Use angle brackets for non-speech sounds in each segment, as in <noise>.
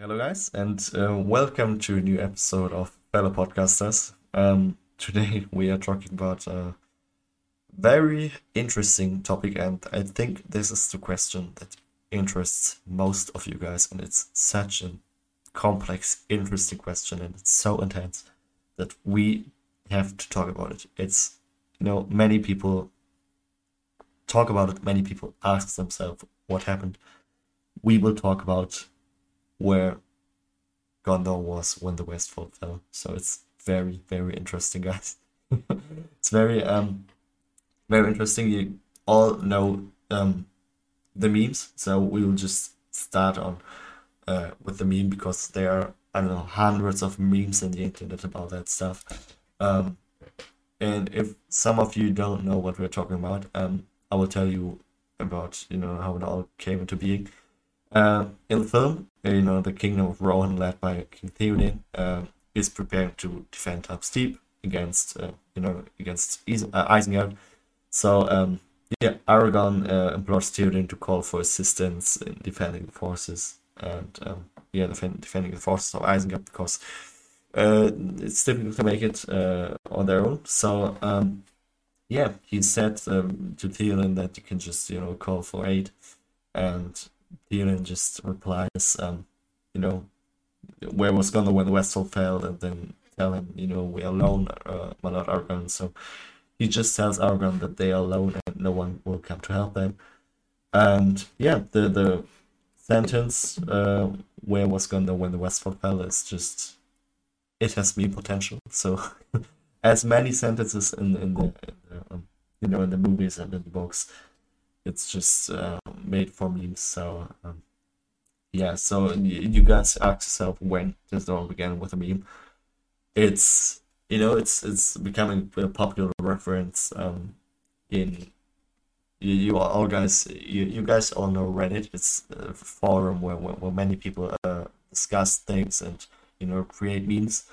Hello, guys, and uh, welcome to a new episode of Fellow Podcasters. Um, today <laughs> we are talking about a very interesting topic, and I think this is the question that interests most of you guys, and it's such a complex, interesting question, and it's so intense that we have to talk about it. It's you know many people talk about it. Many people ask themselves what happened. We will talk about where Gondor was when the Westfold fell. So it's very, very interesting, guys. <laughs> it's very, um, very interesting. You all know um, the memes, so we will just start on uh, with the meme because there are I don't know hundreds of memes in the internet about that stuff. Um, and if some of you don't know what we're talking about, um, I will tell you about you know how it all came into being. Uh, in the film, uh, you know, the kingdom of Rohan, led by King Theoden, uh, is preparing to defend Helm's Deep against, uh, you know, against uh, Isengard. So, um, yeah, Aragorn uh, implores Theoden to call for assistance in defending the forces and, um, yeah, defend- defending the forces of Isengard because it's difficult to make it on their own. So, um, yeah, he said um, to Theoden that you can just, you know, call for aid and Theoden just replies, um, you know, where was Gondor when the Westfold fell, and then tell him, you know, we are alone, uh, my lord Aragorn. So he just tells Aragorn that they are alone and no one will come to help them. And yeah, the the sentence, uh, where was Gondor when the Westfold fell, is just it has me potential. So <laughs> as many sentences in in the, in the um, you know in the movies and in the books it's just uh, made for memes. So um, yeah, so you guys ask yourself when does it all begin with a meme? It's you know it's it's becoming a popular reference um, in you, you all guys you, you guys all know Reddit. It's a forum where where, where many people uh, discuss things and you know create memes.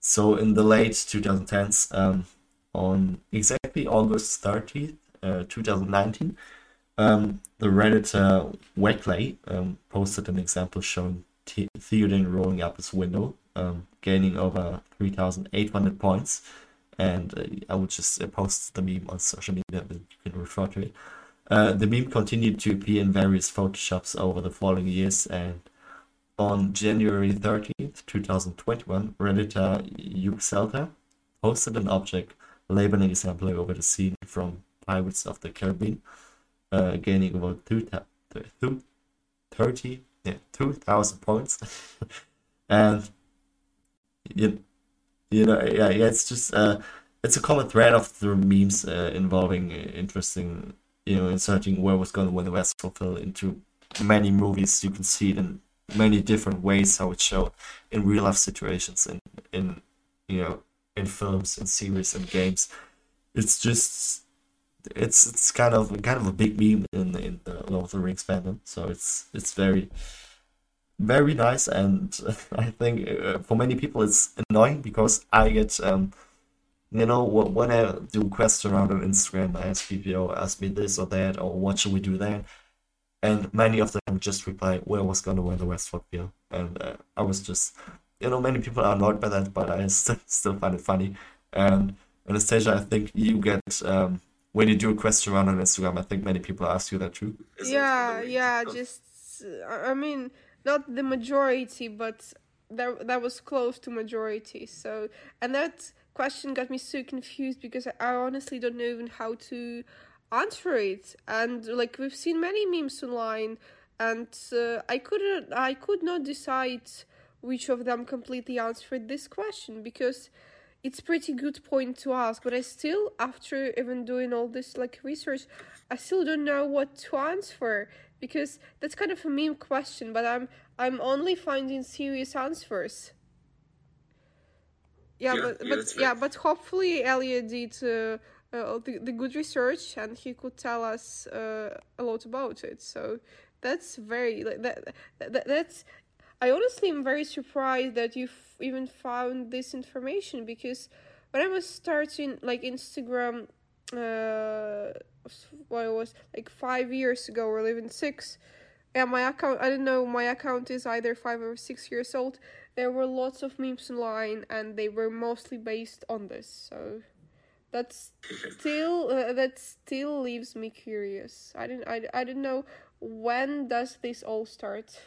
So in the late 2010s, um, on exactly August 30th, uh, 2019, um, the Redditor Weckley um, posted an example showing T- Theoden rolling up his window, um, gaining over 3,800 points. And uh, I would just uh, post the meme on social media, but you can refer to it. Uh, the meme continued to appear in various photoshops over the following years, and on January 13th, 2021, Redditor Uxelta posted an object labeling example over the scene from Pirates of the Caribbean uh, gaining about two, two, 30, yeah, 2,000 points. <laughs> and, you, you know, yeah, yeah, it's just, uh, it's a common thread of the memes uh, involving interesting, you know, inserting where was Gondor win the Westfold fell into many movies. You can see it in many different ways how it's shown in real life situations, in, in you know, in films, in series, and games. It's just it's it's kind of kind of a big meme in in the Lord of the Rings fandom. So it's it's very very nice, and <laughs> I think uh, for many people it's annoying because I get um you know when I do questions around on Instagram, I ask people ask me this or that or what should we do then, and many of them just reply where was Gondor win the Westfold feel, and uh, I was just you know many people are annoyed by that, but I <laughs> still still find it funny, and Anastasia, I think you get um when you do a question around on Instagram, I think many people ask you that too. Is yeah, yeah, just I mean, not the majority, but that that was close to majority. So, and that question got me so confused because I honestly don't know even how to answer it. And like we've seen many memes online, and uh, I couldn't, I could not decide which of them completely answered this question because it's pretty good point to ask but i still after even doing all this like research i still don't know what to answer because that's kind of a meme question but i'm i'm only finding serious answers. Yeah, yeah but, yeah, but yeah but hopefully elliot did uh, uh, the, the good research and he could tell us uh, a lot about it. So that's very like that, that that's I honestly am very surprised that you even found this information because when I was starting like Instagram, uh, what it was like five years ago or even six, yeah, my account. I don't know. My account is either five or six years old. There were lots of memes online, and they were mostly based on this. So that's still uh, that still leaves me curious. I don't. I, I don't know when does this all start.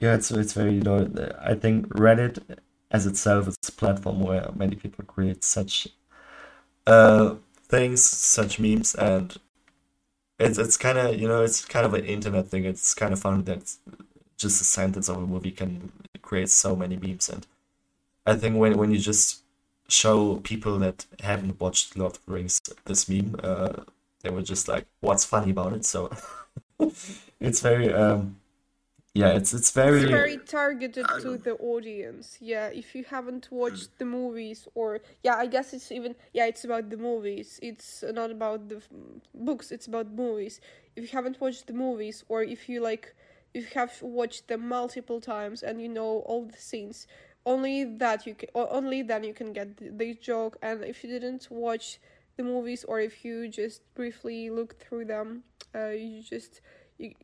Yeah, it's it's very you know. I think Reddit as itself is a platform where many people create such uh things, such memes, and it's it's kind of you know it's kind of an internet thing. It's kind of fun that just a sentence of a movie can create so many memes, and I think when when you just show people that haven't watched Lord of the Rings this meme, uh, they were just like, "What's funny about it?" So <laughs> it's very um, yeah, it's it's very It's very targeted to the audience. Yeah, if you haven't watched the movies, or yeah, I guess it's even yeah, it's about the movies. It's not about the f- books. It's about movies. If you haven't watched the movies, or if you like, if you have watched them multiple times and you know all the scenes, only that you can, only then you can get the, the joke. And if you didn't watch the movies, or if you just briefly looked through them, uh, you just you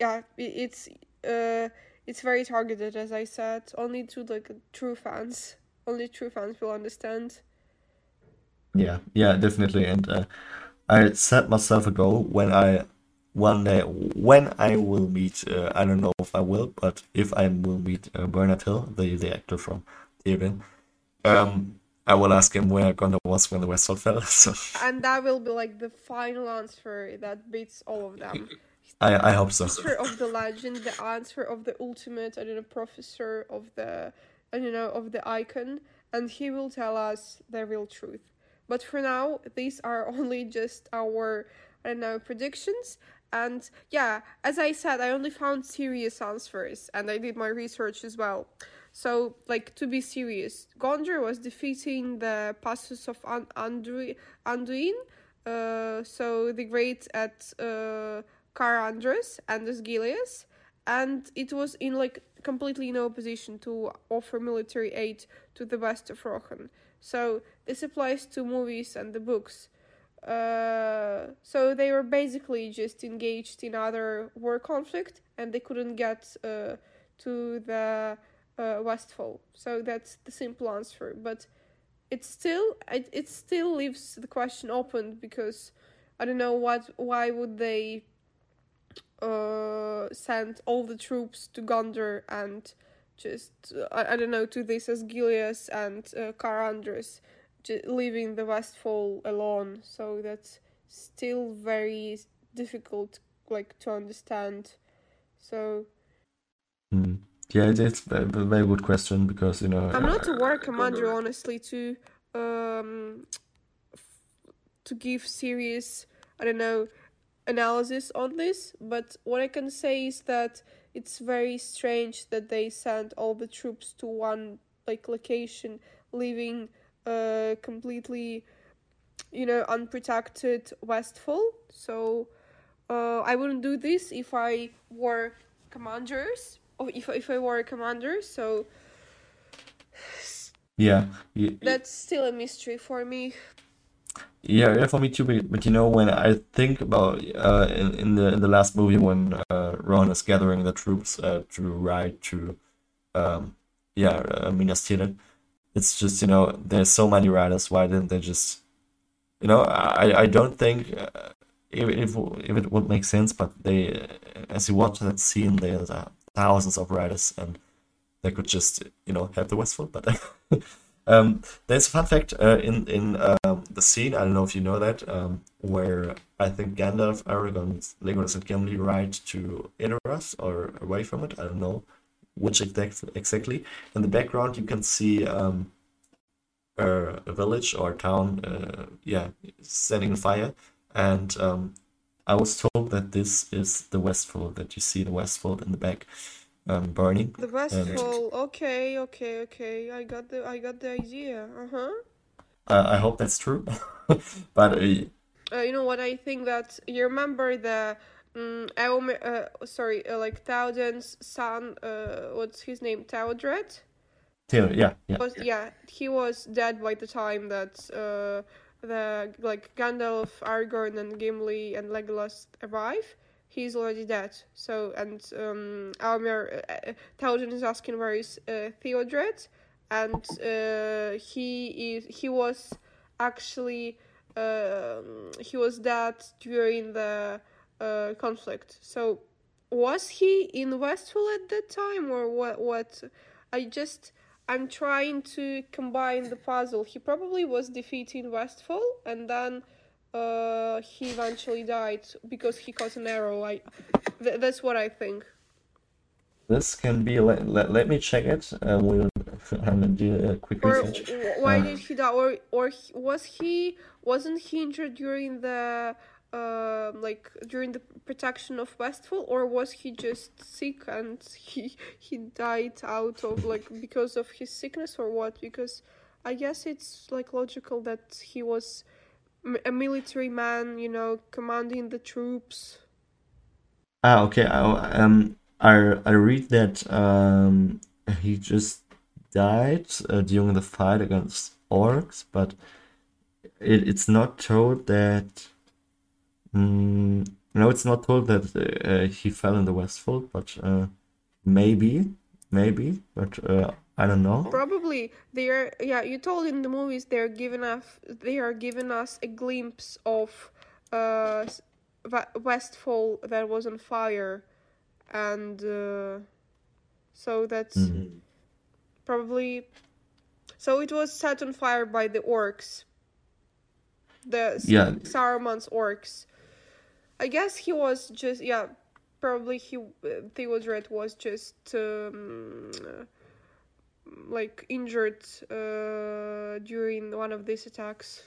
yeah it's uh it's very targeted as i said only to like true fans only true fans will understand Yeah, yeah, definitely. And uh, I set myself a goal when I one day when I will meet. Uh, I don't know if I will, but if I will meet uh, Bernard Hill, the the actor from Theoden, um, I will ask him where Gondor was when the Westfold fell. <laughs> So and that will be like the final answer that beats all of them <laughs> I I hope so. answer of the legend the answer of the ultimate i don't know professor of the i don't know of the icon and he will tell us the real truth. But for now these are <laughs> only just our i don't know predictions. And yeah as i said i only found serious answers and i did my research as well. So like to be serious gondor was defeating the passes of An- Anduin, Anduin uh, so the great at uh, Cair Andros and Gileas, and it was in like completely no position to offer military aid to the west of Rohan. So this applies to movies and the books. Uh, so they were basically just engaged in other war conflict, and they couldn't get uh, to the uh, Westfold. So that's the simple answer. But it still it, it still leaves the question open because I don't know what why would they uh send all the troops to Gondor and just uh, I, I don't know to this Osgiliath and uh, Cair Andros leaving the Westfold alone. So that's still very difficult like to understand. So Mm. Yeah, it, it's a a very good question because you know I'm not a war commander, honestly, to um f- to give serious, I don't know, analysis on this. But what I can say is that it's very strange that they sent all the troops to one like location, leaving uh completely, you know, unprotected Westfold. So uh, I wouldn't do this if I were commanders or if if I were a commander. So yeah, that's still a mystery for me. Yeah, yeah, for me too. But, you know, when I think about uh, in, in the in the last movie when uh, Rohan is gathering the troops uh, to ride to, um, yeah, uh, Minas Tirith, it's just you know there's so many riders. Why didn't they just, you know, I I don't think uh, if if if it would make sense, but they as you watch that scene, there's uh, thousands of riders and they could just you know have the Westfold, but. <laughs> Um, there's a fun fact uh, in in um, the scene. I don't know if you know that, um, where I think Gandalf, Aragorn, Legolas, and Gimli ride to Edoras or away from it. I don't know which exact exactly. In the background, you can see um, a, a village or town, uh, yeah, setting fire, and um, I was told that this is the Westfold. That you see the Westfold in the back, um, burning. The Westfold. Okay, okay, okay. I got the I got the idea. Uh huh. Uh, I hope that's true, <laughs> but uh, Uh, you know what? I think that you remember the um, Eomer, uh, sorry, uh, like Theoden's son. Uh, what's his name? Theodred. Taylor, yeah, yeah. Was yeah, he was dead by the time that uh the like Gandalf, Aragorn, and Gimli and Legolas arrive. He's already dead. So and um, Eomer uh, is asking where is uh, Theodred, and uh, he is he was actually um he was dead during the uh, conflict. So was he in Westfold at that time or what? What I just I'm trying to combine the puzzle. He probably was defeating Westfold and then uh, he eventually died because he caught an arrow. I th- that's what I think. This can be. Let, let, let me check it. Uh, we'll I'm gonna do a quick Or research. why Uh, did he die? Or or he- was he wasn't he injured during the uh, like during the protection of Westfold, or was he just sick and he he died out of like because of his sickness or what? Because I guess it's like logical that he was a military man, you know, commanding the troops. Ah, okay. I, um, I I read that um he just died uh, during the fight against orcs, but it, it's not told that. Mm, no, it's not told that uh, he fell in the Westfold, but uh, maybe, maybe, but uh, I don't know. Probably they are. Yeah, you told in the movies they're giving us they are giving us a glimpse of uh Westfold that was on fire, and uh, so that's Mhm. probably so it was set on fire by the orcs. The Yeah. Saruman's orcs. I guess he was just yeah. Probably he uh, Theodred was just um, like injured uh, during one of these attacks.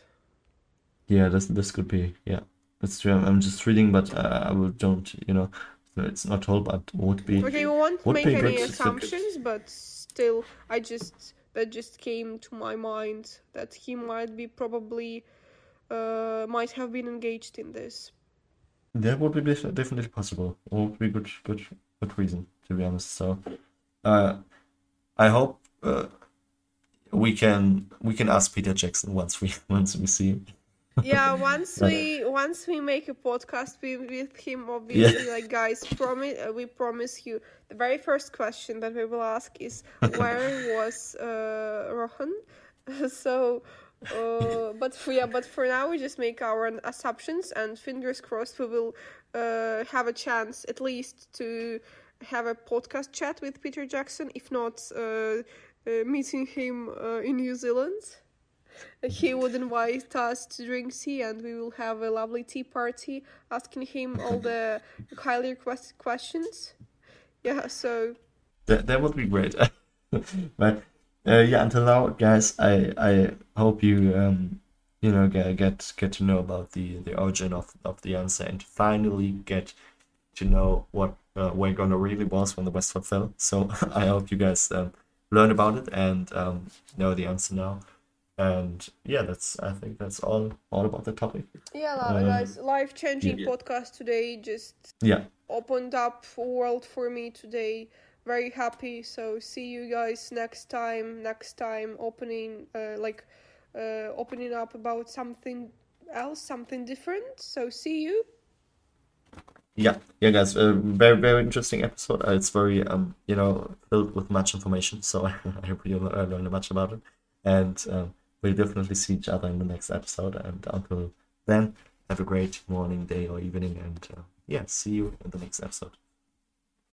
Yeah, this this could be. Yeah, that's true. I'm, just reading, but uh, I don't. You know, so it's not all, but would be. Okay, we won't make any assumptions, but still, I just that just came to my mind that he might be probably uh might have been engaged in this. That would be definitely possible. Would be good, good, good reason to be honest. So, uh, I hope uh, we can we can ask Peter Jackson once we <laughs> once we see him. Yeah, <laughs> once we once we make a podcast with, with him, obviously, like guys, promise uh, we promise you. The very first question that we will ask is where <laughs> was uh, Rohan? so, uh, but for yeah, but for now we just make our own assumptions and fingers crossed we will uh, have a chance at least to have a podcast chat with Peter Jackson, if not uh, uh, meeting him uh, in New Zealand he would invite us to drink tea and we will have a lovely tea party asking him all the <laughs> highly requested questions yeah so That that would be great. <laughs> but uh, yeah, until now, guys, I I hope you um you know get get get to know about the the origin of of the answer and finally get to know what uh, where Gondor really was when the Westfold fell. So <laughs> I hope you guys um, learn about it and um, know the answer now. And yeah, that's I think that's all all about the topic. yeah Um, guys life changing yeah. podcast today just Yeah, opened up world for me today very happy so see you guys next time next time opening uh, like uh, opening up about something else something different so see you yeah, yeah, guys. Uh, very very interesting episode. Uh, it's very um you know filled with much information. So <laughs> I hope you uh, learned much about it. And um, we'll definitely see each other in the next episode. And until then, have a great morning, day, or evening. And uh, yeah, see you in the next episode.